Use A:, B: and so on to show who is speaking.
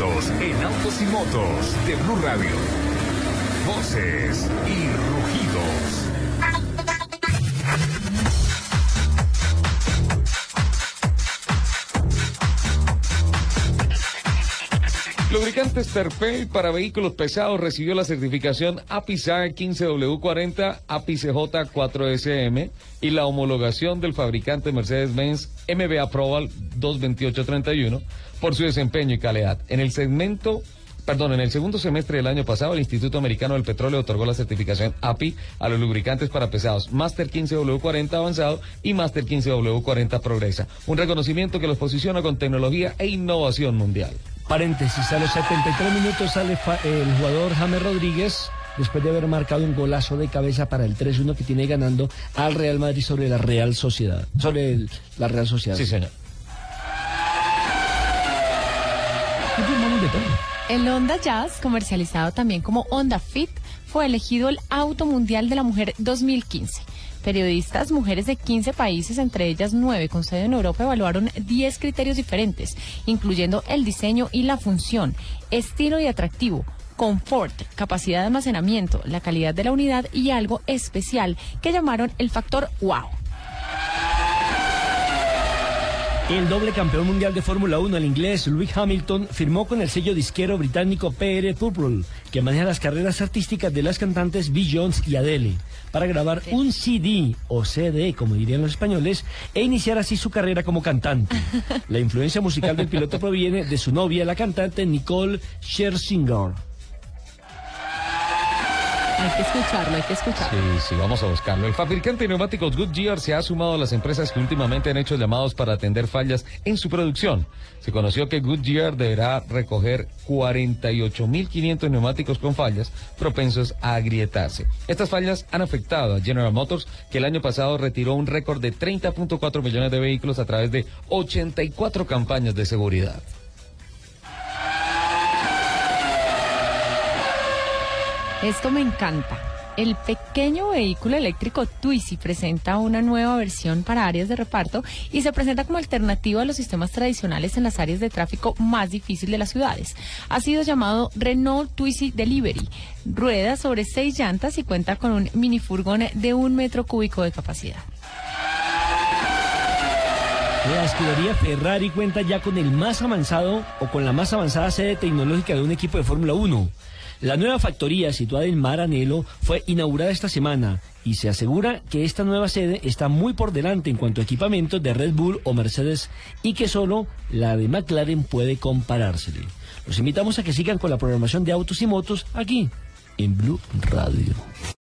A: en autos y motos de Blue Radio. Voces y rugidos.
B: Lubricantes Terpel para vehículos pesados recibió la certificación APISA 15W40 APICJ 4SM y la homologación del fabricante Mercedes-Benz MB Approval 22831 por su desempeño y calidad. En el segmento Perdón, en el segundo semestre del año pasado, el Instituto Americano del Petróleo otorgó la certificación API a los lubricantes para pesados Master 15W40 avanzado y Master 15W40 Progresa. Un reconocimiento que los posiciona con tecnología e innovación mundial.
C: Paréntesis, a los 73 minutos sale el jugador James Rodríguez después de haber marcado un golazo de cabeza para el 3-1 que tiene ganando al Real Madrid sobre la Real Sociedad. Sobre la Real Sociedad.
B: Sí, señor.
D: El Honda Jazz, comercializado también como Honda Fit, fue elegido el Auto Mundial de la Mujer 2015. Periodistas, mujeres de 15 países, entre ellas 9 con sede en Europa, evaluaron 10 criterios diferentes, incluyendo el diseño y la función, estilo y atractivo, confort, capacidad de almacenamiento, la calidad de la unidad y algo especial que llamaron el factor wow.
C: El doble campeón mundial de Fórmula 1, el inglés Lewis Hamilton, firmó con el sello disquero británico PR Purple, que maneja las carreras artísticas de las cantantes B. Jones y Adele, para grabar un CD o CD, como dirían los españoles, e iniciar así su carrera como cantante. La influencia musical del piloto proviene de su novia, la cantante Nicole Scherzinger.
D: Hay que escucharlo, hay que escucharlo.
B: Sí, sí, vamos a buscarlo. El fabricante de neumáticos Goodyear se ha sumado a las empresas que últimamente han hecho llamados para atender fallas en su producción. Se conoció que Goodyear deberá recoger 48.500 neumáticos con fallas propensos a agrietarse. Estas fallas han afectado a General Motors, que el año pasado retiró un récord de 30.4 millones de vehículos a través de 84 campañas de seguridad.
D: Esto me encanta. El pequeño vehículo eléctrico Twizy presenta una nueva versión para áreas de reparto y se presenta como alternativa a los sistemas tradicionales en las áreas de tráfico más difíciles de las ciudades. Ha sido llamado Renault Twizy Delivery. Rueda sobre seis llantas y cuenta con un minifurgón de un metro cúbico de capacidad.
C: La escudería Ferrari cuenta ya con el más avanzado o con la más avanzada sede tecnológica de un equipo de Fórmula 1. La nueva factoría situada en Maranello fue inaugurada esta semana y se asegura que esta nueva sede está muy por delante en cuanto a equipamiento de Red Bull o Mercedes y que solo la de McLaren puede comparársele. Los invitamos a que sigan con la programación de autos y motos aquí en Blue Radio.